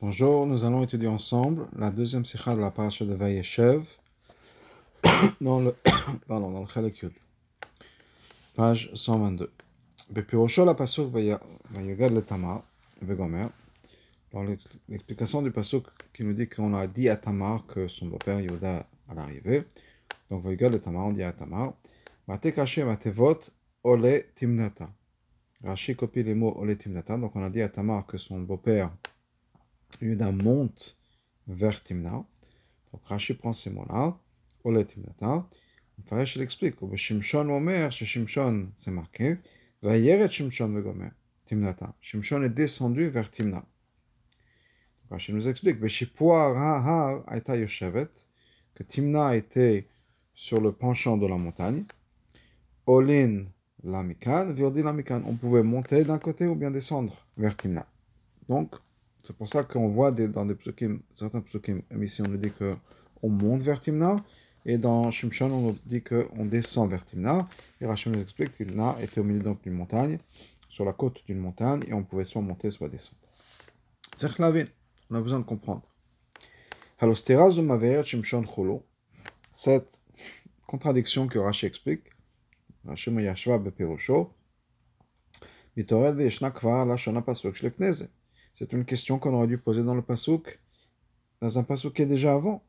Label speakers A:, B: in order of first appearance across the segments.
A: Bonjour, nous allons étudier ensemble la deuxième sikha de la paracha de Vayeshev dans le, pardon, dans le Chalek Yud, page 122. Bepirosho la pasuk Vayogad le Tamar, Vegomer, dans l'explication du pasuk qui nous dit qu'on a dit à Tamar que son beau-père Yehuda à l'arrivée. Donc Vayogad le Tamar, on dit à Tamar, Mate kaché matevot ole timnata. Rashi copie les mots ole timnata, donc on a dit à Tamar que son beau-père Yuda monte vers Timna. Donc Rashi prend ces mots-là, Ole Timnata. Farash l'explique, Shimshon Omer, Shimshon, c'est marqué, Vayeret Shimshon Vegomer, Timnata. Shimshon est descendu vers Timna. Rashi nous explique, Veshipoar Ha Aita Yoshevet, que Timna était sur le penchant de la montagne. Olin Lamikan, Virdi Lamikan. On pouvait monter d'un côté ou bien descendre vers Timna. Donc, c'est pour ça qu'on voit dans des psukim, certains psukim, ici on nous dit qu'on monte vers Timna, et dans Shimshon on nous dit qu'on descend vers Timna. Et Rachel nous explique que Timna était au milieu d'une montagne, sur la côte d'une montagne, et on pouvait soit monter, soit descendre. C'est on a besoin de comprendre. Cette contradiction que Rashi explique, Rashi Mayashva Beperosho, Mitored Veshna Kvar. C'est une question qu'on aurait dû poser dans le pasouk, dans un pasouk qui est déjà avant.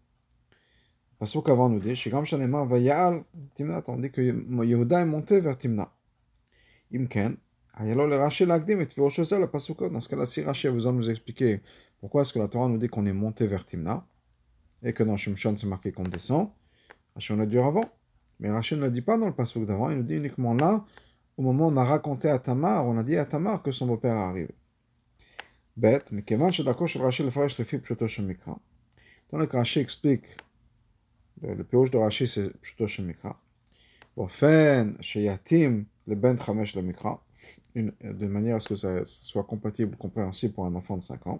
A: Le pasouk avant nous dit, Shigam Shanema Vayal Timna, on dit que Yehuda est monté vers Timna. Imken, Ayalo le Rashi Lagdim et Piroshosel le pasouk. Dans ce cas-là, si Rashi a besoin nous expliquer pourquoi est-ce que la Torah nous dit qu'on est monté vers Timna, et que dans Shimshon c'est marqué qu'on descend, Rashi on a dit avant. Mais Rashi ne le dit pas dans le pasouk d'avant, il nous dit uniquement là, au moment où on a raconté à Tamar, on a dit à Tamar que son beau-père est arrivé bête, mais כיוון שדרכו של רש"י לפרש לפי פשוטו של מקרא, donc רש"י explique, le פירוש de רש"י c'est פשוטו של מקרא, באופן שיתאים לבן חמש למקרא, de manière à ce que ça soit compatible, compréhensible pour un enfant de 5 ans.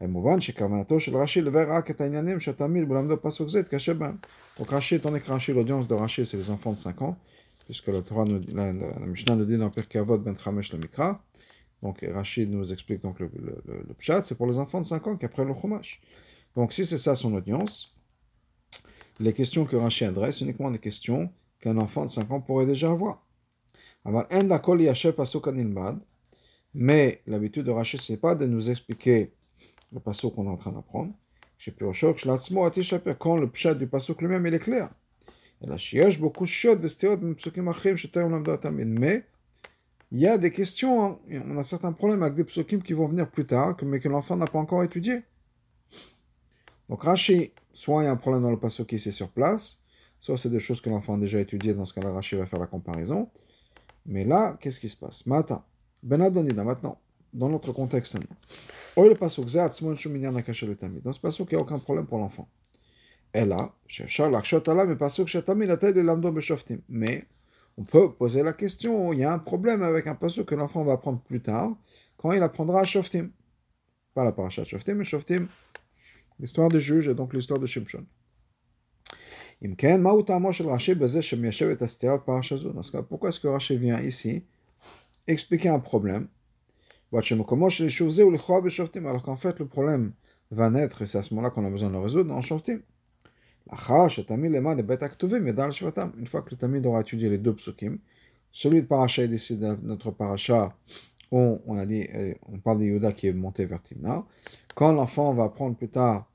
A: מובן שכוונתו של רש"י לבאר רק את העניינים שהתלמיד בלמדו פסוק זה יתקשה בהם. Donc רש"י, étant donné que רש"י, l'audience de רש"י c'est les enfants de 5 ans, puisque la Torah, nous, la, la, la Mishnah nous dit dans Pirkei Avot ben Chamesh le Mikra, donc Rachid nous explique donc le, le, pshat, c'est pour les enfants de 5 ans qui apprennent le chumash. Donc si c'est ça son audience, les questions que Rachid adresse, uniquement des questions qu'un enfant de 5 ans pourrait déjà avoir. Mais l'habitude de Rachid, ce n'est pas de nous expliquer le passo qu'on est en train d'apprendre. Quand le pshat du passo lui-même, est clair. Mais il y a des questions, hein. on a certains problèmes avec des psukim qui vont venir plus tard, mais que l'enfant n'a pas encore étudié. Donc Rashi, soit il y a un problème dans le passage qui c'est sur place, soit c'est des choses que l'enfant a déjà étudiées, dans ce cas-là, va faire la comparaison. Mais là, qu'est-ce qui se passe? Matin, Ben Adonina, maintenant, dans notre contexte, dans ce passage, il n'y a aucun problème pour l'enfant. Et là, mais on peut poser la question, il y a un problème avec un passage que l'enfant va apprendre plus tard, quand il apprendra à Shoftim. Pas la paracha de Shoftim, mais Shoftim, l'histoire des juges et donc l'histoire de Shimshon. Pourquoi est-ce que Rashi vient ici expliquer un problème? Alors qu'en fait le problème va naître et c'est à ce moment-là qu'on a besoin de le résoudre dans Shoftim. Une fois que le Tamid aura étudié les deux psukim, celui de Paracha est ici notre Paracha, où on a dit, on parle de Yuda qui est monté vers Timna. Quand l'enfant va apprendre plus tard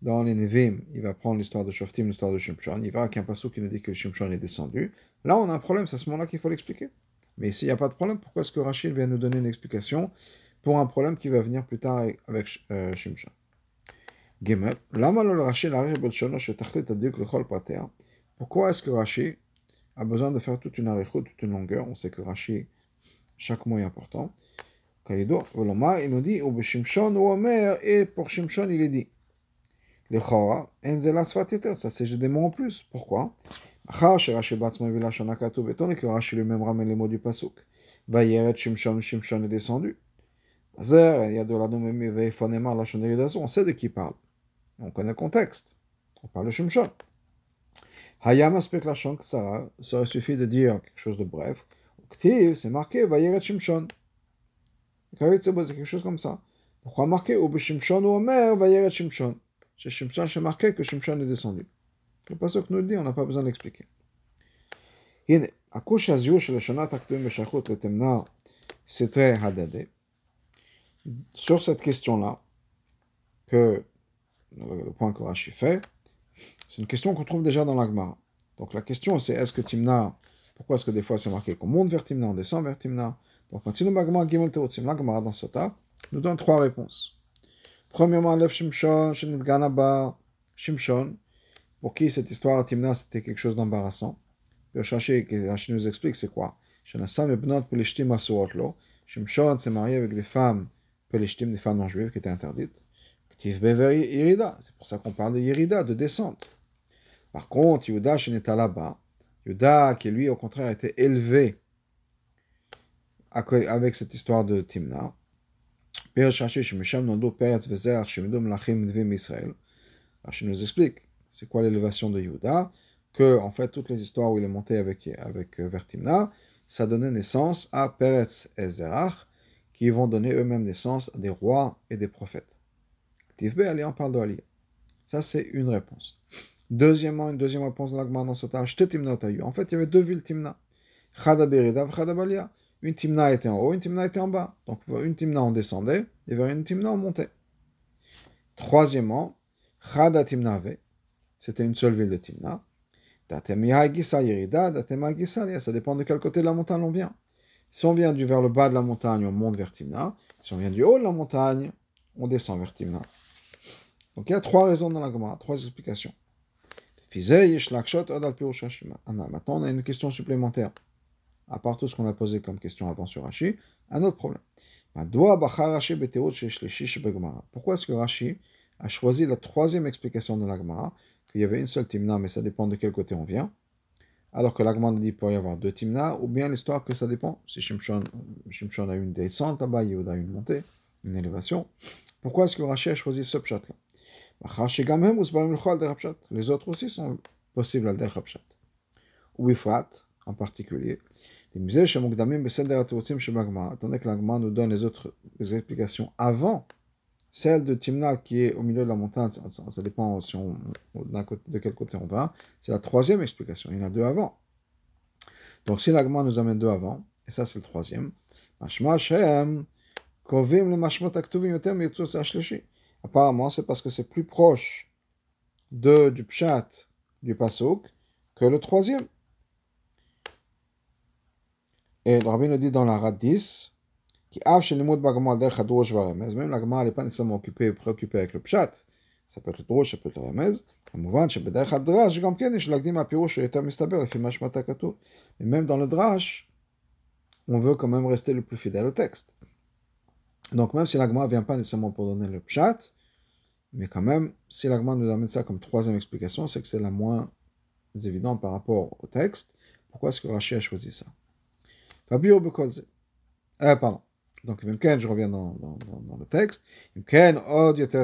A: dans les Nevim, il va prendre l'histoire de Shoftim, l'histoire de Shimshon, il va avec un passage qui nous dit que Shimshon est descendu. Là, on a un problème, c'est à ce moment-là qu'il faut l'expliquer. Mais s'il n'y a pas de problème, pourquoi est-ce que Rachid vient nous donner une explication pour un problème qui va venir plus tard avec Shimshon pourquoi est-ce que Rashi a besoin de faire toute une longueur On sait que Rashi, chaque mot est important. il nous dit, et pour Shimshon, il est dit. Ça c'est des mots en plus. Pourquoi que lui-même ramène les mots du Pasuk. On sait de qui parle. On connaît le contexte. On parle de Shimshon. Hayam aspect la ça aurait suffi de dire quelque chose de bref. Ktiv, c'est marqué, va Shimshon. C'est quelque chose comme ça. Pourquoi marquer ou Shimshon ou Omer va Shimshon? Chez Shimshon, c'est marqué que Shimshon est descendu. Le passage nous le dit, on n'a pas besoin d'expliquer. Sur cette question-là, que le point que Rashi fait, c'est une question qu'on trouve déjà dans l'Agmara. Donc la question c'est est-ce que Timna, pourquoi est-ce que des fois c'est marqué qu'on monte vers Timna, on descend vers Timna? Donc maintenant, l'Agmara dans Sota nous donne trois réponses. Premièrement, Lev Shimshon, Ganaba, Shimshon, pour qui cette histoire à Timna c'était quelque chose d'embarrassant? Rashi nous explique c'est quoi? Shimshon s'est marié avec des femmes des femmes non juives qui étaient interdites. C'est pour ça qu'on parle de Yerida, de descente. Par contre, Yuda Sheneta là-bas, Yuda qui lui au contraire était élevé avec cette histoire de Timna. Rashi nous explique c'est quoi l'élévation de Yuda, que en fait toutes les histoires où il est monté avec, avec euh, Vertimna, ça donnait naissance à Peretz et Zerach, qui vont donner eux-mêmes naissance à des rois et des prophètes. Tifbe, allez, on parle d'Ali. Ça, c'est une réponse. Deuxièmement, une deuxième réponse de l'Agmar dans En fait, il y avait deux villes Timna. Une Timna était en haut, une Timna était en bas. Donc, une Timna, on descendait, et vers une Timna, on montait. Troisièmement, Chada. C'était une seule ville de Timna. Ça dépend de quel côté de la montagne on vient. Si on vient du vers le bas de la montagne, on monte vers Timna. Si on vient du haut de la montagne, on descend vers Timna. Donc il y a trois raisons dans la Gemara, trois explications. Maintenant, on a une question supplémentaire. À part tout ce qu'on a posé comme question avant sur Rashi, un autre problème. Pourquoi est-ce que Rashi a choisi la troisième explication de la Gemara, qu'il y avait une seule Timna, mais ça dépend de quel côté on vient, alors que la Gemara dit qu'il peut y avoir deux Timna, ou bien l'histoire que ça dépend. Si Shimshon, a une descente là-bas, Yehuda a une montée, une élévation. Pourquoi est-ce que Rashi a choisi ce pshat-là? Les autres aussi sont possibles à der Ou Ifrat, en particulier. Tandis que l'Agma nous donne les autres explications avant celle de Timna qui est au milieu de la montagne, ça, dépend si on, de quel côté on va, c'est la troisième explication. Il y en a deux avant. Donc si l'Agma nous amène deux avant, et ça c'est le troisième, Apparemment, c'est parce que c'est plus proche de, du pshat du pasuk que le troisième. Et le rabbin nous dit dans la rad 10, qui même la Gemara n'est pas nécessairement occupée, préoccupée avec le pshat, ça peut être le drosh, ça peut être le remez, כמובן שבדרך הדרש גם כן יש להקדים מהפירוש שיותר מסתבר לפי מה שמטה כתוב. Mais même dans le drash, on veut quand même rester le plus fidèle au texte. Donc même si l'agma ne vient pas nécessairement pour donner le pshat, mais quand même, si l'agma nous amène ça comme troisième explication, c'est que c'est la moins évidente par rapport au texte. Pourquoi est-ce que Rashi a choisi ça? Fabio Bekolze. Euh, pardon. Donc, je reviens dans, le texte.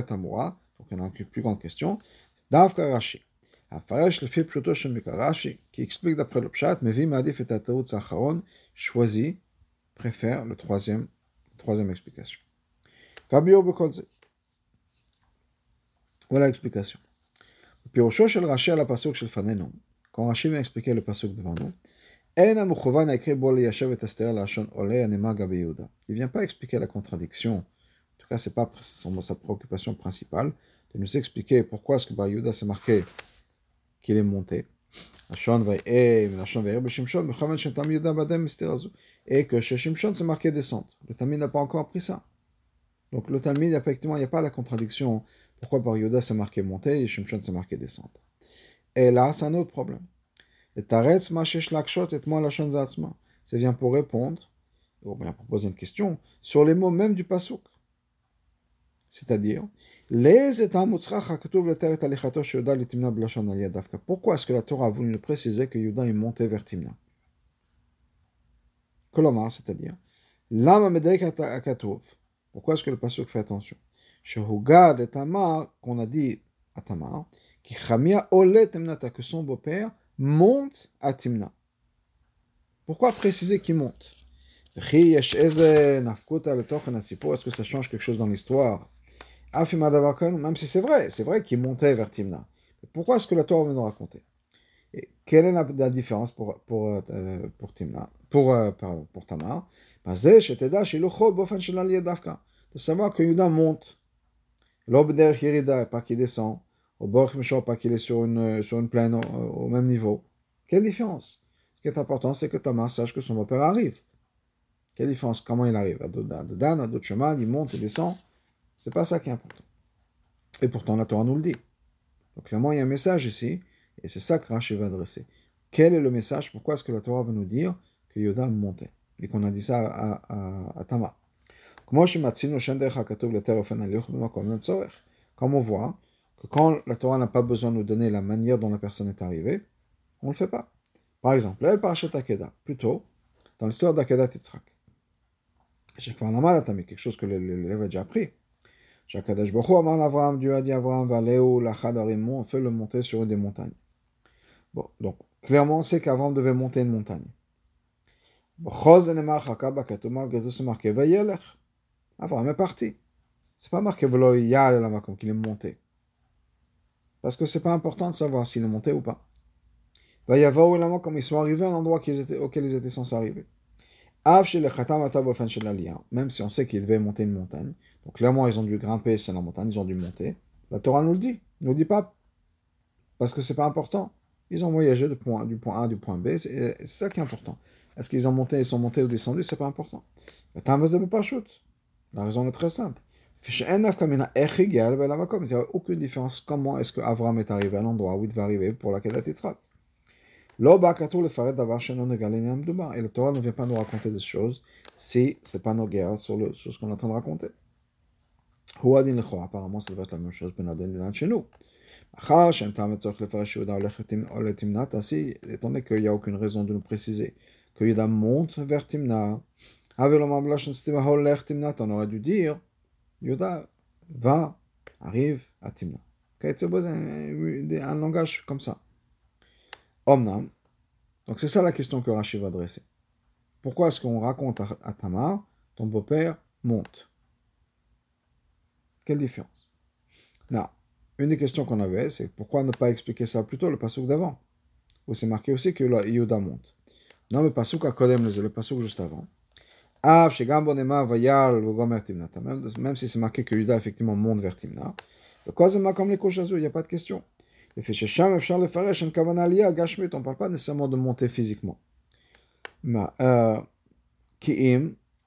A: Tamura. Donc, il y a plus grande question. Davka Rashi. Afarash le fait plutôt Rashi, qui explique d'après le pshat, mais vi madif et ataout sacharon, choisit, préfère le troisième Troisième explication. Fabio Bekolze. Voilà l'explication. Pirosho shel Rashi la pasuk shel fanenu. Quand Rashi vient expliquer le pasuk devant nous, il ne vient pas expliquer la contradiction. En tout cas, ce n'est pas sa préoccupation principale de nous expliquer pourquoi est-ce que Bar Yehuda s'est marqué qu'il est monté. Et que chez Shimshon, c'est marqué descente. Le Talmud n'a pas encore appris ça. Donc le Talmud, effectivement, il n'y a pas la contradiction. Pourquoi par Yoda c'est marqué monter et Shimshon c'est marqué descente. Et là, c'est un autre problème. Et Taretz Mashesh Lakshot et moi Lachon Zatzma. Ça vient pour répondre, ou bien pour poser une question, sur les mots même du Pasuk. C'est-à-dire, pourquoi est-ce que la Torah a voulu nous préciser que Yuda est monté vers Timna? C'est-à-dire, pourquoi est-ce que le pasuk fait attention? Qu'on a dit à Tamar, que son beau-père monte à Timna. Pourquoi préciser qu'il monte? Est-ce que ça change quelque chose dans l'histoire? Même si c'est vrai, c'est vrai qu'il montait vers Timna. Pourquoi est-ce que la Torah vient nous raconter? Et Quelle est la, différence pour, pour, euh, pour Timna? Pour, euh, pardon, pour Tamar? De savoir que Yuda monte. L'obder pas qu'il descend. Au bord pas qu'il est sur une, sur une plaine au, même niveau. Quelle différence? Ce qui est important, c'est que Tamar sache que son beau-père arrive. Quelle différence? Comment il arrive? À Dan, à d'autres chemins, il monte, il descend. C'est pas ça qui est important. Et pourtant, la Torah nous le dit. Donc, clairement, il y a un message ici, et c'est ça que Rachid va adresser. Quel est le message? Pourquoi est-ce que la Torah va nous dire que Yoda montait Et qu'on a dit ça à, à, à Tama. Comme on voit que quand la Torah n'a pas besoin de nous donner la manière dont la personne est arrivée, on ne le fait pas. Par exemple, elle parachat Akeda, plutôt dans l'histoire d'Akeda Titzrak. J'ai quelque chose que l'élève a déjà appris. Shakadash Baruch Amar Avram, Dieu a dit à Avram, Valéo, Lachadarim, on fait le monter sur une des montagnes. Bon, donc, clairement, on sait qu'Avram devait monter une montagne. Avram est parti. C'est pas marqué Velo Yal comme qu'il est monté. Parce que c'est pas important de savoir s'il est monté ou pas. Vayavo Elama comme ils sont arrivés à un endroit auquel ils étaient censés arriver. Même si on sait qu'ils devaient monter une montagne. Donc clairement, ils ont dû grimper sur la montagne, ils ont dû monter. La Torah nous le dit. Nous dit pas. Parce que c'est pas important. Ils ont voyagé du point, A du point B. C'est ça qui est important. Est-ce qu'ils ont monté, ils sont montés ou descendus C'est pas important. La raison est très simple. Il n'y a aucune différence. Comment est-ce que Avram est arrivé à l'endroit où il devait arriver pour laquelle il a été et le Torah ne vient pas nous raconter des choses si ce n'est pas nos guerres sur, le, sur ce qu'on est en train de raconter. Apparemment, ça doit être la même chose ben chez nous. Ainsi, étant donné qu'il n'y a aucune raison de nous préciser que Yuda monte vers Timna, on aurait dû dire Yuda va, arrive à Timna. C'est un langage comme ça. Omnam. Donc c'est ça la question que Rachid va adresser. Pourquoi est-ce qu'on raconte à, Tamar, ton beau-père monte? Quelle différence? Non. Une des questions qu'on avait, c'est pourquoi ne pas expliquer ça plutôt le passouk d'avant? Où c'est marqué aussi que Yuda monte. Non, le passouk à Kodem, le passouk juste avant. Même si c'est marqué que Yuda effectivement monte vers Timna. Le comme les il n'y a pas de question. On ne parle pas nécessairement de monter physiquement. Euh,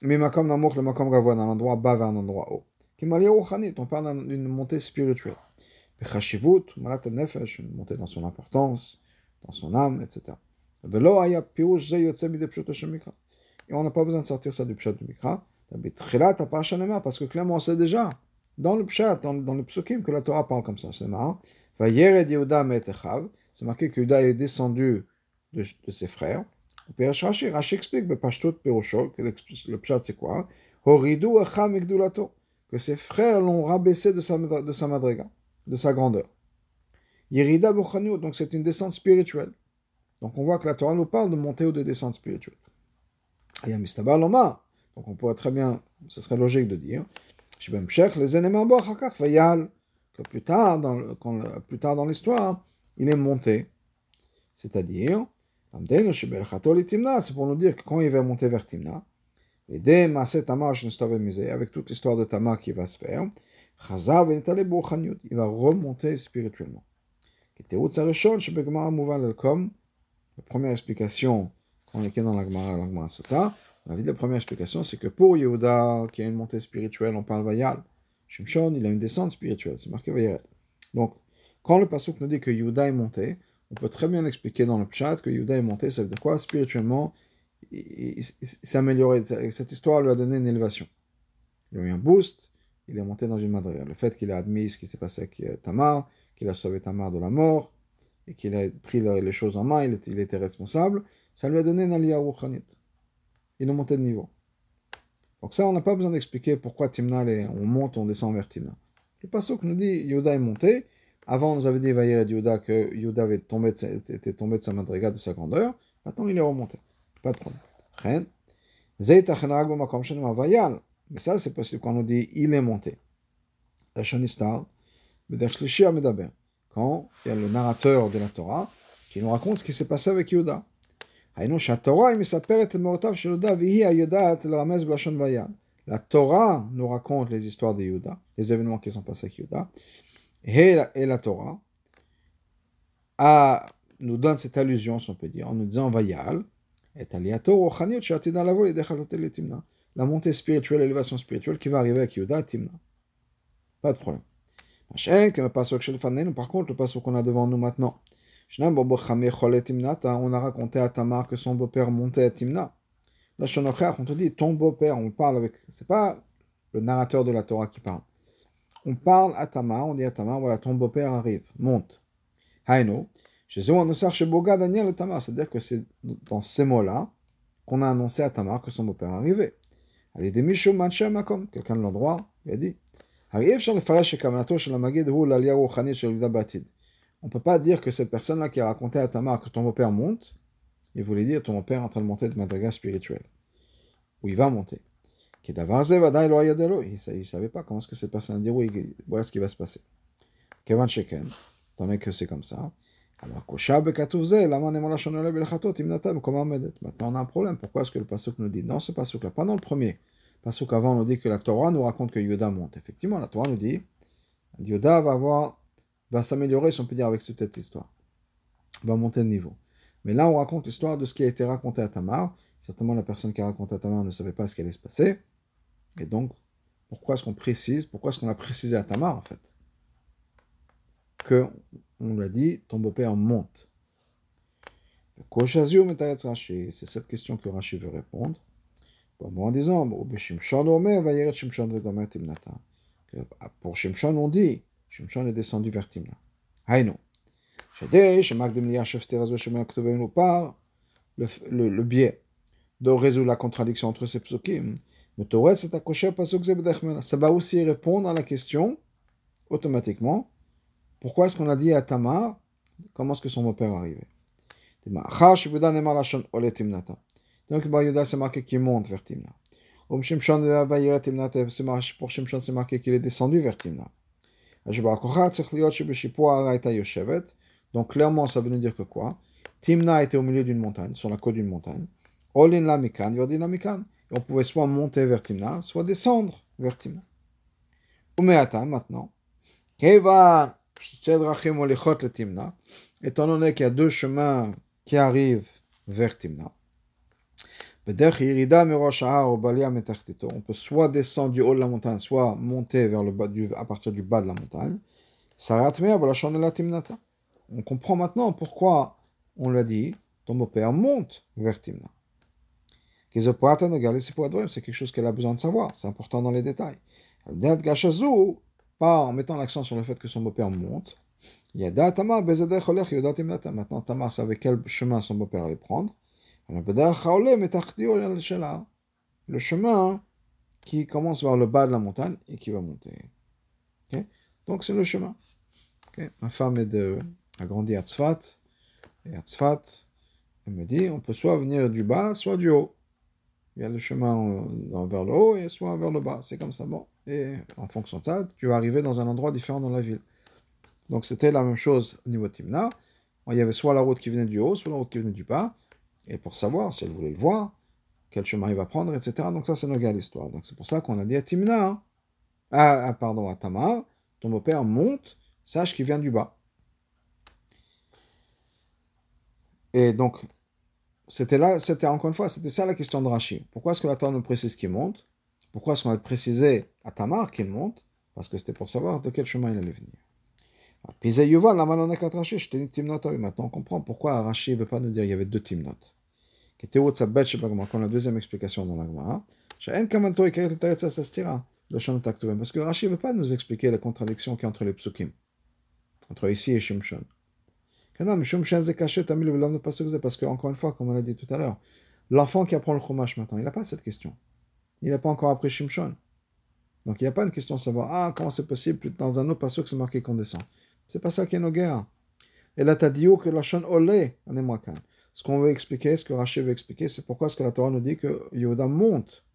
A: mais makom namour le makom gavois, d'un endroit bas vers un endroit haut. On parle d'une montée spirituelle. une montée dans son importance, dans son âme, etc. Et on n'a pas besoin de sortir ça du pshat du mikra. Parce que clairement on sait déjà, dans le pshat, dans, dans le psukim, que la Torah parle comme ça. C'est marrant. C'est marqué que Yehuda est descendu de, de ses frères. Rashi, Rashi explique, que le pshat c'est quoi? Que ses frères l'ont rabaissé de sa, de sa madriga, de sa grandeur. Yerida donc c'est une descente spirituelle. Donc on voit que la Torah nous parle de montée ou de descente spirituelle. Donc on pourrait très bien, ce serait logique de dire, les ennemis plus tard, dans, plus tard dans l'histoire, il est monté. C'est-à-dire, c'est pour nous dire que quand il va monter vers Timna, avec toute l'histoire de Tamar qui va se faire, il va remonter spirituellement. La première explication, quand on est dans la Gemara Sota, on a dit la première explication, c'est que pour Yehuda, qui a une montée spirituelle, on parle Vayal. Shimshon, il a une descente spirituelle, c'est marqué Vayeret. Donc, quand le pasuk nous dit que Yuda est monté, on peut très bien expliquer dans le chat que Yuda est monté, ça veut dire quoi? Spirituellement, il, s'est amélioré. Cette histoire lui a donné une élévation. Il a eu un boost, il est monté dans une madrière. Le fait qu'il a admis ce qui s'est passé avec Tamar, qu'il a sauvé Tamar de la mort, et qu'il a pris les choses en main, il était, responsable, ça lui a donné une aliyah Il est monté de niveau. Donc ça, on n'a pas besoin d'expliquer pourquoi Timna, on monte, on descend vers Timna. Le que nous dit Yoda est monté. Avant, on nous avait dit Vaïra Yoda que Yoda avait tombé était tombé de sa madriga, de sa grandeur. Maintenant, il est remonté. Pas de problème. Mais ça, c'est possible quand on dit il est monté. Quand il y a le narrateur de la Torah qui nous raconte ce qui s'est passé avec La Torah nous raconte les histoires de Yehuda, les événements qui sont passés avec Yehuda. Et la, la Torah nous donne cette allusion, si on peut dire, en nous disant Vayal, et la montée spirituelle, l'élévation spirituelle qui va arriver avec Yehuda Timna. Pas de problème. Par contre, le passage qu'on a devant nous maintenant, on a raconté à Tamar que son beau-père montait à Timna. On te dit ton beau-père, on parle avec. C'est pas le narrateur de la Torah qui parle. On parle à Tamar, on dit à Tamar, voilà, ton beau-père arrive, monte. Haino, c'est-à-dire que c'est dans ces mots-là qu'on a annoncé à Tamar que son beau-père arrivait. Quelqu'un de l'endroit a dit on ne peut pas dire que cette personne-là qui a raconté à Tamar que ton beau-père monte, il voulait dire ton beau-père est en train de monter de madriga spirituelle. Ou il va monter. Il ne savait pas comment est-ce que cette personne a dit oui, voilà ce qui va se passer. Kevan Sheken, que c'est comme ça. Alors, Maintenant, on a un problème. Pourquoi est-ce que le pasuk nous dit dans ce pasuk-là, pas dans le premier, parce qu'avant, on nous dit que la Torah nous raconte que Yoda monte. Effectivement, la Torah nous dit Yoda va avoir, va s'améliorer, si on peut dire, avec cette histoire. Va monter de niveau. Mais là, on raconte l'histoire de ce qui a été raconté à Tamar. Certainement, la personne qui a raconté à Tamar ne savait pas ce qui allait se passer. Et donc, pourquoi est-ce qu'on précise Pourquoi est-ce qu'on a précisé à Tamar, en fait? Que, on lui a dit, ton beau-père monte. C'est cette question que Rashi veut répondre en disant, pour Shimshon, on dit, Shimshon est descendu vers Timna. Haïno. par le, le, le biais de résoudre la contradiction entre ces psukim. Ça va aussi répondre à la question, automatiquement, pourquoi est-ce qu'on a dit à Tamar, comment est-ce que son beau-père est arrivé donc, Bar c'est marqué qu'il monte vers Timna. Pour Shimshon, c'est marqué qu'il est descendu vers Timna. Donc, clairement, ça veut dire que quoi Timna était au milieu d'une montagne, sur la côte d'une montagne. On pouvait soit monter vers Timna, soit descendre vers Timna. Maintenant. Keva, étant donné qu'il y a deux chemins qui arrivent vers Timna. On peut soit descendre du haut de la montagne, soit monter vers le bas à partir du bas de la montagne. On comprend maintenant pourquoi on l'a dit, ton beau-père monte vers Timna. C'est quelque chose qu'elle a besoin de savoir, c'est important dans les détails. Pas en mettant l'accent sur le fait que son beau-père monte. Maintenant, Tamar savait quel chemin son beau-père allait prendre. Le chemin qui commence vers le bas de la montagne et qui va monter. Donc c'est le chemin. Ma femme est de, a grandi à Tzfat. Et à Tzfat, elle me dit, on peut soit venir du bas, soit du haut. Il y a le chemin vers le haut et soit vers le bas. C'est comme ça. Bon. Et en fonction de ça, tu vas arriver dans un endroit différent dans la ville. Donc c'était la même chose au niveau de Timna. Il y avait soit la route qui venait du haut, soit la route qui venait du bas et pour savoir si elle voulait le voir, quel chemin il va prendre, etc. Donc ça, c'est nos gars l'histoire. Donc c'est pour ça qu'on a dit à Timna, hein. ah, pardon, à Tamar, ton beau-père monte, sache qu'il vient du bas. Et donc, c'était là, c'était encore une fois, c'était ça la question de Rachid. Pourquoi est-ce que la Torah nous précise qu'il monte? Pourquoi est-ce qu'on a précisé à Tamar qu'il monte? Parce que c'était pour savoir de quel chemin il allait venir. Maintenant, on comprend pourquoi Rachid ne veut pas nous dire qu'il y avait deux timnot qui était Quand la deuxième explication dans la Gemara, parce que Rashi ne veut pas nous expliquer la contradiction qu'il y a entre les psukim, entre ici et Shimshon. Parce que, encore une fois, comme on l'a dit tout à l'heure, l'enfant qui apprend le chumash maintenant, il n'a pas cette question. Il n'a pas encore appris Shimshon. Donc il n'y a pas une question de savoir, ah, comment c'est possible, dans un autre passage c'est marqué qu'on descend. C'est pas ça qui est nos guerres. Et là, t'as dit que la chaîne olé, ce qu'on veut expliquer, ce que Rachid veut expliquer, c'est pourquoi est-ce que la Torah nous dit que Yehuda monte?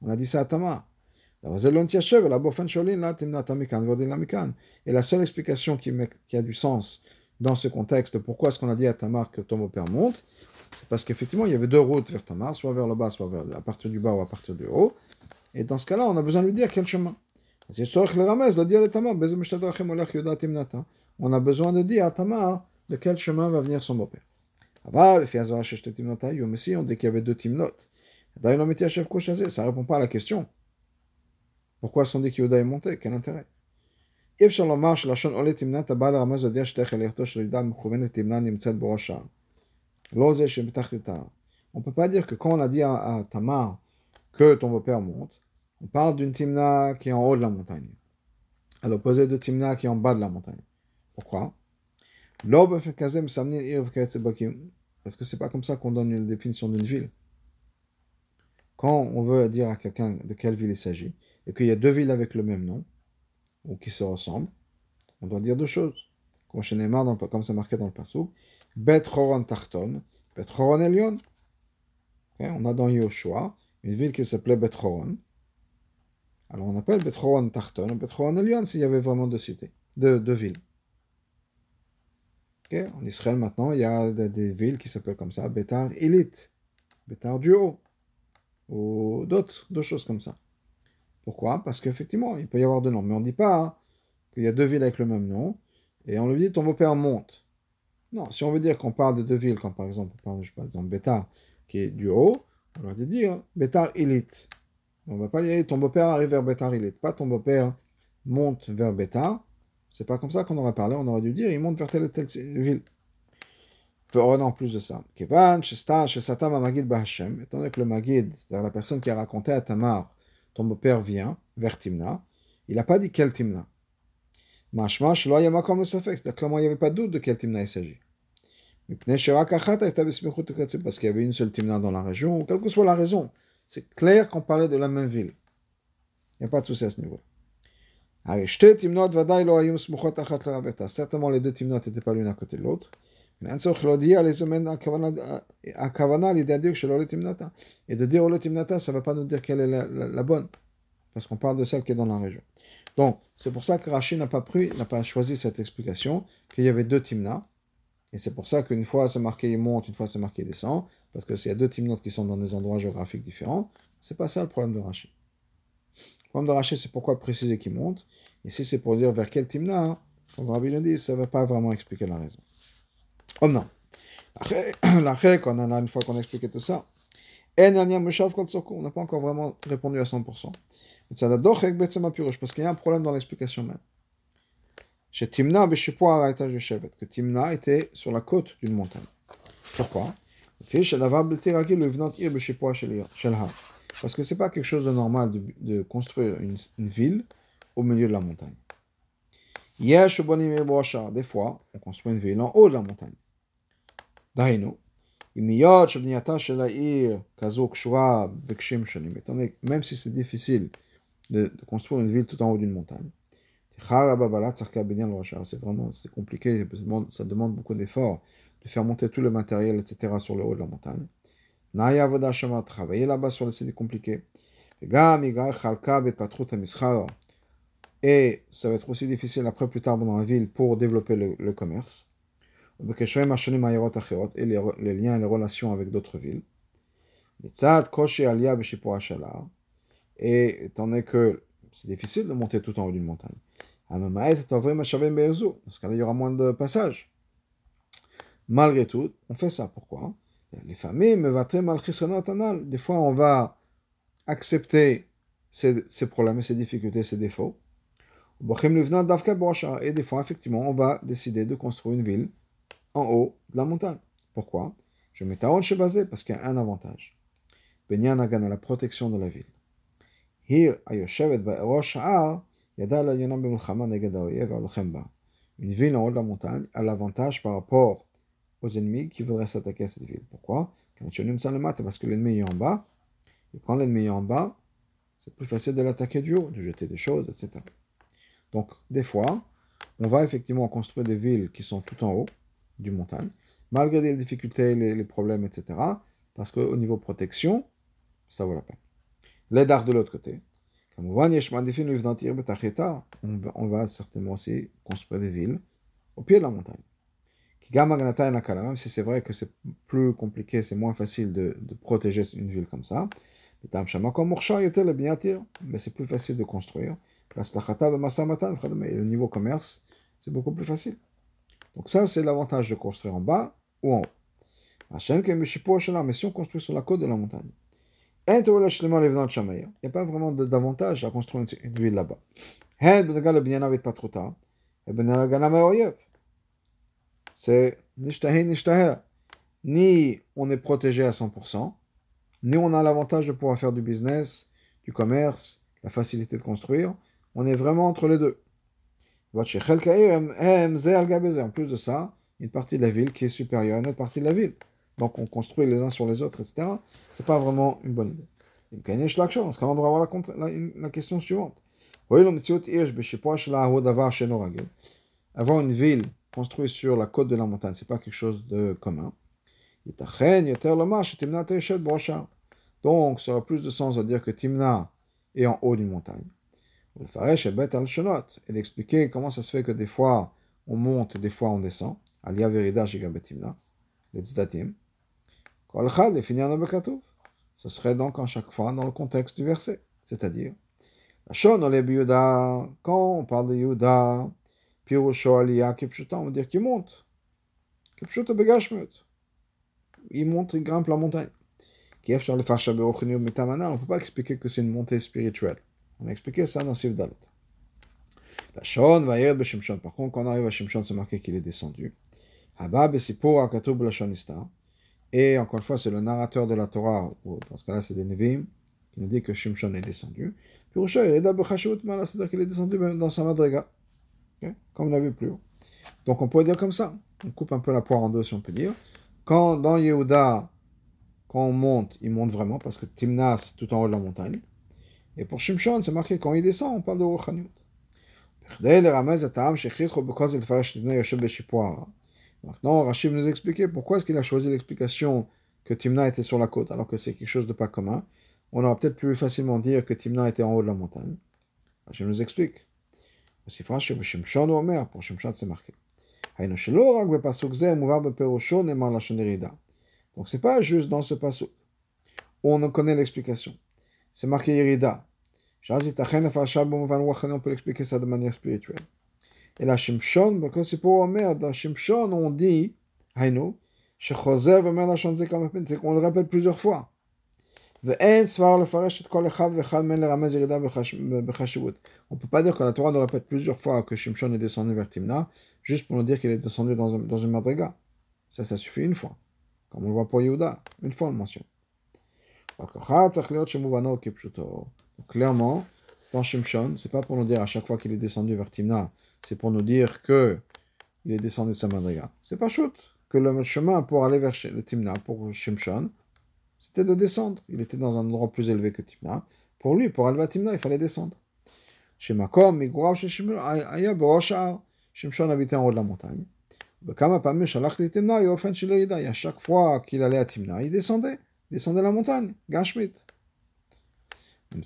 A: On a dit ça à Tamar. Et la seule explication qui, a du sens dans ce contexte, pourquoi est-ce qu'on a dit à Tamar que ton beau-père monte, c'est parce qu'effectivement, il y avait deux routes vers Tamar, soit vers le bas, soit vers, à partir du bas ou à partir du haut. Et dans ce cas-là, on a besoin de lui dire quel chemin. On a besoin de dire à Tamar de quel chemin va venir son beau-père. Mais si on dit qu'il y avait deux timnot, ça ne répond pas à la question. Pourquoi dit qu'Yoda est monté Quel intérêt on ne peut pas dire que quand on a dit à, Tamar que ton beau-père monte, on parle d'une Timna qui est en haut de la montagne, à l'opposé de Timna qui est en bas de la montagne. Pourquoi Parce que c'est pas comme ça qu'on donne une définition d'une ville? Quand on veut dire à quelqu'un de quelle ville il s'agit, et qu'il y a deux villes avec le même nom, ou qui se ressemblent, on doit dire deux choses. Comme c'est marqué dans le passage, Bet Choron Tarton, Bet Choron Elion. on a dans Yoshua une ville qui s'appelait Bet Choron. Alors on appelle Bet Choron Tarton, Bet Choron Elion s'il y avait vraiment deux cités, deux villes. En Israël maintenant, il y a des, villes qui s'appellent comme ça, Betar Elit, Betar du Haut, ou d'autres, choses comme ça. Pourquoi? Parce qu'effectivement, il peut y avoir deux noms. Mais on ne dit pas hein, qu'il y a deux villes avec le même nom. Et on lui dit ton beau-père monte. Non, si on veut dire qu'on parle de deux villes, comme par exemple, on parle, je pas, exemple, Bétar, qui est du haut, on dit dire Bétar Illit. On ne va pas dire ton beau-père arrive vers Bétar Illit. Pas ton beau-père monte vers Bétar. C'est pas comme ça qu'on aurait parlé. On aurait dû dire il monte vers telle et telle ville. En plus de ça, Kevan, Magid Bahashem, étant donné que le Magid, c'est-à-dire la personne qui a raconté à Tamar ton beau-père vient vers Timna. Il n'a pas dit quel Timna. Mashmash, là, il y a comme le. C'est-à-dire que il n'y avait pas de doute de quel Timna il s'agit. Parce qu'il y avait une seule Timna dans la région, ou quelle que soit la raison. C'est clair qu'on parlait de la même ville. Il n'y a pas de souci à ce niveau. Certainement, les deux Timnot n'étaient pas l'une à côté de l'autre. Et de dire Timnata, ça ne va pas nous dire quelle est la, bonne, parce qu'on parle de celle qui est dans la région. Donc, c'est pour ça que Rachid n'a pas pris, n'a pas choisi cette explication, qu'il y avait deux Timna, et c'est pour ça qu'une fois c'est marqué il monte, une fois c'est marqué descend, parce que s'il y a deux Timnot qui sont dans des endroits géographiques différents, c'est pas ça le problème de Rachid. De Rachid, c'est pourquoi préciser qu'il monte, si c'est pour dire vers quel Timna, comme Rabbi le dit, ça ne va pas vraiment expliquer la raison. Oh non. L'après, quand on a une fois qu'on a expliqué tout ça, on n'a pas encore vraiment répondu à 100%. Parce qu'il y a un problème dans l'explication même. Chez Timna, que Timna était sur la côte d'une montagne. Pourquoi? Parce que c'est pas quelque chose de normal de, de construire une, ville au milieu de la montagne. Des fois, on construit une ville en haut de la montagne. Même si c'est difficile de, construire une ville tout en haut d'une montagne. C'est vraiment compliqué, ça demande beaucoup d'efforts de faire monter tout le matériel, etc. sur le haut de la montagne. Travailler là-bas sur le c'est compliqué. Et ça va être aussi difficile après, plus tard dans la ville, pour développer le commerce et les, liens et les relations avec d'autres villes. Et étant donné que c'est difficile de monter tout en haut d'une montagne, dans ce cas-là, il y aura moins de passages. Malgré tout, on fait ça. Pourquoi? Les familles me va très mal Des fois, on va accepter ces, ces problèmes, ces difficultés, ces défauts. Et des fois, effectivement, on va décider de construire une ville en haut de la montagne. Pourquoi? Je mets Taon basé parce qu'il y a un avantage. Benyanagan à la protection de la ville. Une ville en haut de la montagne a l'avantage par rapport aux ennemis qui voudraient s'attaquer à cette ville. Pourquoi? Parce que l'ennemi est en bas. Et quand l'ennemi est en bas, c'est plus facile de l'attaquer du haut, de jeter des choses, etc. Donc, des fois, on va effectivement construire des villes qui sont tout en haut, du montagne. malgré les difficultés, les, problèmes, etc. Parce qu'au niveau protection, ça vaut la peine. Les dards de l'autre côté. On va certainement aussi construire des villes au pied de la montagne. Même si c'est vrai que c'est plus compliqué, c'est moins facile de, de, protéger une ville comme ça. Mais c'est plus facile de construire. Le niveau commerce, c'est beaucoup plus facile. Donc ça, c'est l'avantage de construire en bas ou en haut. Mais si on construit sur la côte de la montagne, il n'y a pas vraiment d'avantage à construire une ville là-bas. C'est ni on est protégé à 100%, ni on a l'avantage de pouvoir faire du business, du commerce, la facilité de construire. On est vraiment entre les deux. En plus de ça, une partie de la ville qui est supérieure à une autre partie de la ville. Donc on construit les uns sur les autres, etc. C'est pas vraiment une bonne idée. Dans ce cas, on devrait avoir la, la, question suivante. Avoir une ville construite sur la côte de la montagne, c'est pas quelque chose de commun. Donc, ça aura plus de sens à dire que Timna est en haut d'une montagne. Et d'expliquer comment ça se fait que des fois on monte, des fois on descend. Alia Verida Timna, les Tzdatim. Ce serait donc en chaque fois dans le contexte du verset. C'est-à-dire, quand on parle de Yuda, Pirusho Aliyah Kipshuta, on va dire qu'il monte. Kipshuta Begashmut. Il monte, il grimpe la montagne. On ne peut pas expliquer que c'est une montée spirituelle. On a expliqué ça dans Sif. La Shon va y Shimshon. Par contre, quand on arrive à Shimshon, c'est marqué qu'il est descendu. Habab et pour Akatub la Shonista. Et encore une fois, c'est le narrateur de la Torah, ou dans ce cas-là, c'est des Nevim, qui nous dit que Shimshon est descendu. Puis Rocha, il c'est-à-dire qu'il est descendu dans sa madriga, comme on l'a vu plus haut. Donc on pourrait dire comme ça. On coupe un peu la poire en deux, si on peut dire. Quand dans Yehuda, quand on monte, il monte vraiment, parce que Timnas, tout en haut de la montagne. Et pour Shimshon, c'est marqué quand il descend, on parle de Rochaniut. Maintenant, Rachid nous expliquer pourquoi est-ce qu'il a choisi l'explication que Timna était sur la côte, alors que c'est quelque chose de pas commun. On aurait peut-être pu facilement dire que Timna était en haut de la montagne. Rachid nous explique. Aussi franchement, chez Shimshon ou Omer, pour Shimshon c'est marqué. Donc c'est pas juste dans ce passage où on connaît l'explication. C'est marqué Yerida. On peut l'expliquer ça de manière spirituelle. Et la Shimshon, parce que c'est pour Omer, dans Shimshon, on dit, Hainu, שחוזר ואומר לשון זה כמה פעמים, on le répète plusieurs fois. ואין סבר לפרש את כל אחד ואחד מהן לרמז ירידה בחשיבות. On ne peut pas dire que la Torah nous répète plusieurs fois que Shimshon est descendu vers Timna, juste pour nous dire qu'il est descendu dans, un, dans une madriga. Ça, ça suffit une fois. Comme on le voit pour Yehuda, une fois on le mentionne. Donc, clairement, dans Shimshon, c'est pas pour nous dire à chaque fois qu'il est descendu vers Timna, c'est pour nous dire que il est descendu de sa madriga. C'est pas chouette que le chemin pour aller vers le Timna, pour Shimshon, c'était de descendre. Il était dans un endroit plus élevé que Timna. Pour lui, pour à Timna, il fallait descendre. Chez Makom, Migourav, chez Shimshon habitait en haut de la montagne. Et à chaque fois qu'il allait à Timna, il descendait, il descendait la montagne, Gashmit. Donc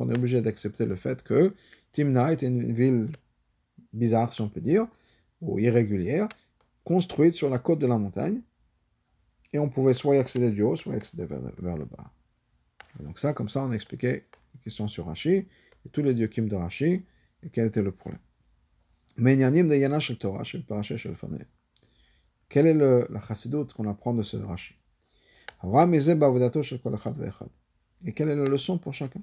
A: on est obligé d'accepter le fait que Timna était une ville bizarre, si on peut dire, ou irrégulière, construite sur la côte de la montagne, et on pouvait soit y accéder du haut, soit y accéder vers, le bas. donc ça, comme ça, on a expliqué les questions sur Rashi, et tous les dieux Kim de Rashi, et quel était le problème. de Torah, Quelle est le, la chassidoute qu'on apprend de ce Rashi et quelle est la leçon pour chacun?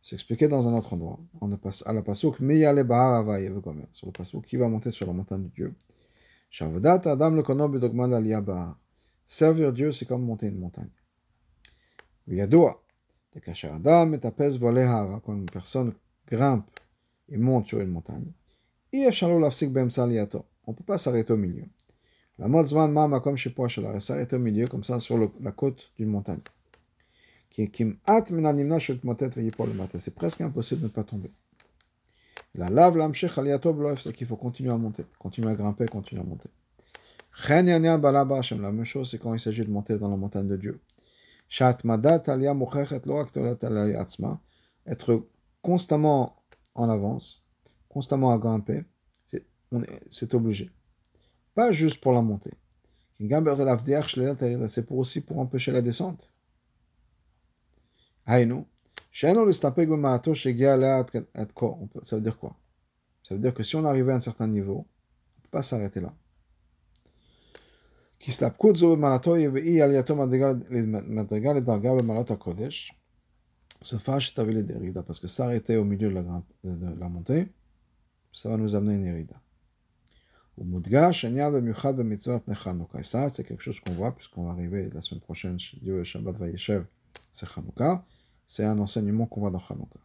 A: C'est expliqué dans un autre endroit. On passe à la pasuk sur le qui va monter sur la montagne de Dieu? Adam le Servir Dieu, c'est comme monter une montagne. Yadoua. Adam quand une personne grimpe et monte sur une montagne. On ne peut pas s'arrêter au milieu. La mode zman ma comme chez Poachela, s'arrête au milieu, comme ça, sur le, la côte d'une montagne. C'est presque impossible de ne pas tomber. La lave l'amshech aliato c'est qu'il faut continuer à monter, continuer à grimper, continuer à monter. La même chose, c'est quand il s'agit de monter dans la montagne de Dieu. Être constamment en avance, constamment à grimper, c'est obligé. Pas juste pour la montée. C'est pour aussi pour empêcher la descente. Ça veut dire quoi? Ça veut dire que si on arrive à un certain niveau, on ne peut pas s'arrêter là. Parce que s'arrêter au milieu de la, de montée, ça va nous amener une hérida. Et ça, c'est quelque chose qu'on voit, puisqu'on va arriver la semaine prochaine, Dieu Shabbat Vayeshev, c'est Chanukah. C'est un enseignement qu'on voit dans Chanukah.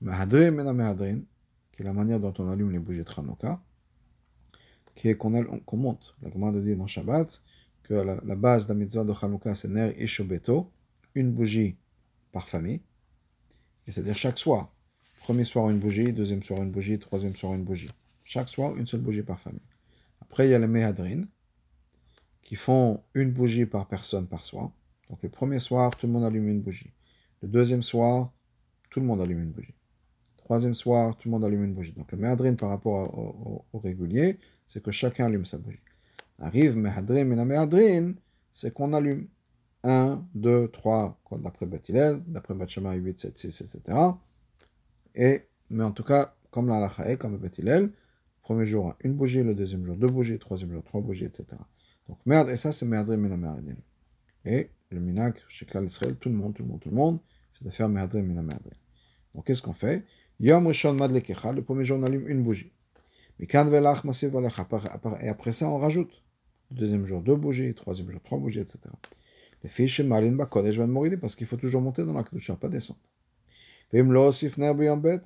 A: Mahadrim qui est la manière dont on allume les bougies de Chanukah, qui est qu'on monte. La commande dit dans Shabbat que la, base de la mitzvah de Chanukah, c'est Ner Ishobeto, une bougie par famille, c'est-à-dire chaque soir. Premier soir une bougie, deuxième soir une bougie, troisième soir une bougie. Chaque soir, une seule bougie par famille. Après, il y a les Mehadrin, qui font une bougie par personne par soir. Donc le premier soir, tout le monde allume une bougie. Deuxième soir, tout le monde allume une bougie. Troisième soir, tout le monde allume une bougie. Donc le Mehadrin par rapport au, régulier, c'est que chacun allume sa bougie. Arrive Mehadrin et la Mehadrin, c'est qu'on allume 1, 2, 3, d'après Bethilel, d'après Bachama 8, 7, 6, etc. Et, mais en tout cas, comme la Lachae, comme Bethilel, Premier jour, une bougie, le deuxième jour, deux bougies, le troisième jour, trois bougies, etc. Donc, merde, et ça, c'est merdre mina merdin. Et le minak, chez Klal Israël, tout le monde, tout le monde, tout le monde, c'est de faire merdre mina merdin. Donc, qu'est-ce qu'on fait? Yom Rishon Madlekecha, le premier jour, on allume une bougie. Mikan Velach Masiv Et après ça, on rajoute. Le deuxième jour, deux bougies, le troisième jour, trois bougies, etc. Les fiches Malin Bakodesh vont mourir parce qu'il faut toujours monter dans la Kedusha, pas descendre. Et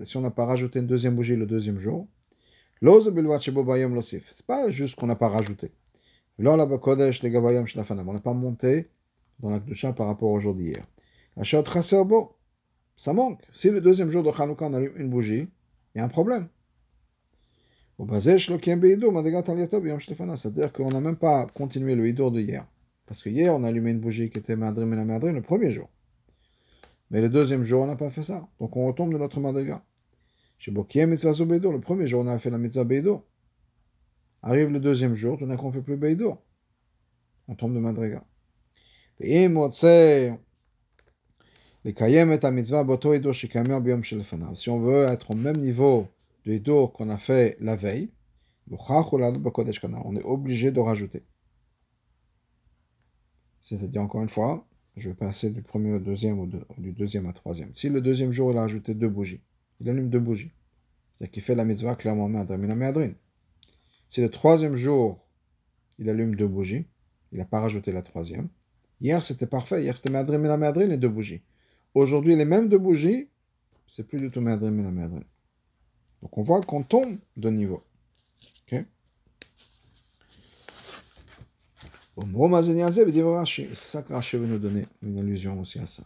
A: si on n'a pas rajouté une deuxième bougie le deuxième jour, c'est pas juste qu'on n'a pas rajouté. On n'a pas monté dans la Kedusha par rapport au jour d'hier. Ça manque. Si le deuxième jour de Hanouka on allume une bougie, il y a un problème. C'est-à-dire qu'on n'a même pas continué le hidour de hier. Parce que hier, on a allumé une bougie qui était Madrim et la Madrim le premier jour. Mais le deuxième jour, on n'a pas fait ça. Donc on retombe de notre Madriga. Le premier jour, on a fait la mitzvah Beido. Arrive le deuxième jour, tout d'un coup, on ne fait plus Beido. On tombe de Madriga. Si on veut être au même niveau de Hido qu'on a fait la veille, on est obligé de rajouter. C'est-à-dire, encore une fois, je vais passer du premier au deuxième ou du deuxième à troisième. Si le deuxième jour, il a rajouté deux bougies, il allume deux bougies. C'est-à-dire qu'il fait la mitzvah clairement Me'adrin. Si le troisième jour, il allume deux bougies, il n'a pas rajouté la troisième. Hier, c'était parfait. Hier, c'était Me'adrin Me'adrin, les deux bougies. Aujourd'hui, les mêmes deux bougies, c'est plus du tout Me'adrin Me'adrin. Donc, on voit qu'on tombe de niveau. Ok? C'est ça que Rashi veut nous donner une allusion aussi à ça.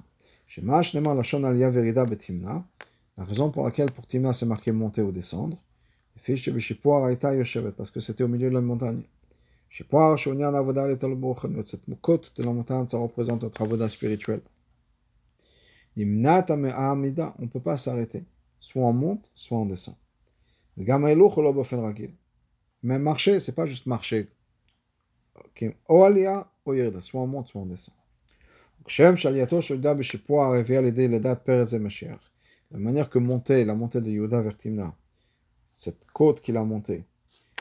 A: La raison pour laquelle pour Timna c'est marqué monter ou descendre, parce que c'était au milieu de la montagne. Cette côte de la montagne, ça représente notre avoda spirituel. On ne peut pas s'arrêter. Soit on monte, soit on descend. Même marcher, c'est pas juste marcher. Soit on monte, soit on descend. La manière que monter, la montée de Yehuda vers Timna, cette côte qu'il a montée,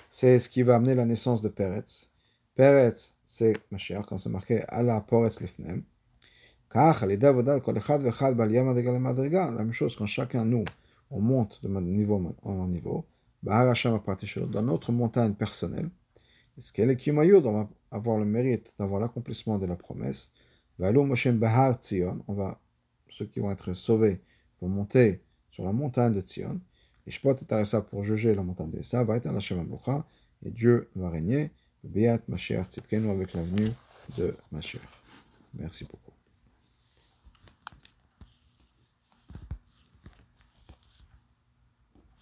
A: c'est ce qui va amener la naissance de Peretz. Peretz, c'est Mashiach, quand c'est marqué Allah Poretz Lifnem. La même chose quand chacun nous, on monte de niveau en niveau, dans notre montagne personnelle, ce qu'elle est on va avoir le mérite d'avoir l'accomplissement de la promesse. On va, ceux qui vont être sauvés, vont monter sur la montagne de Tzion. Et je peux ça pour juger la montagne de ça va être la Shema et Dieu va régner. Beat Mashiach Tzidkenu avec l'avenue de Mashiach. Merci beaucoup.